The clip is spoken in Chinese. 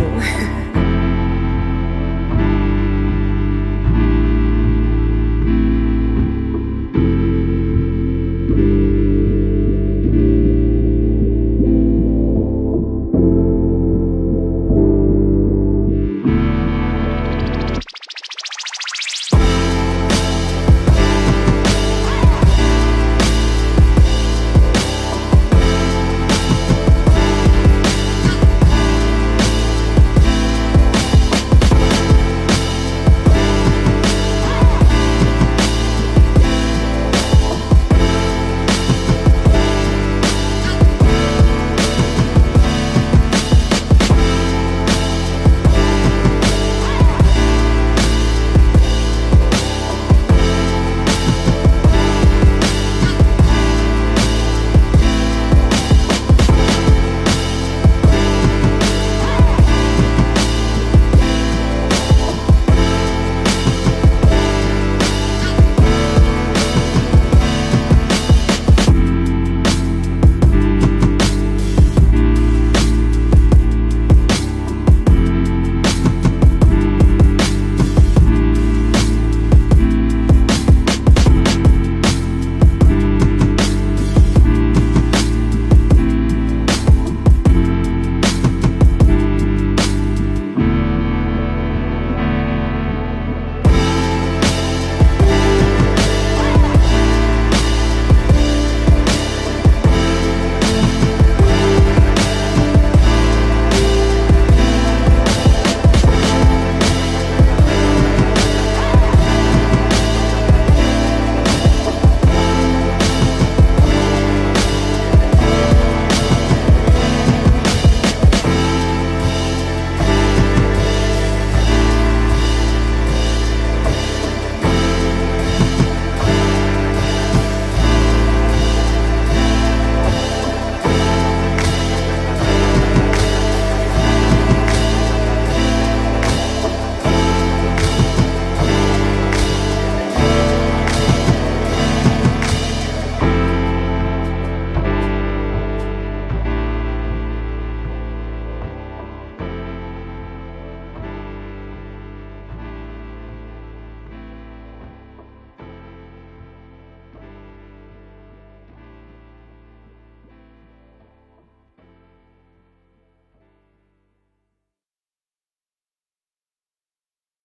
无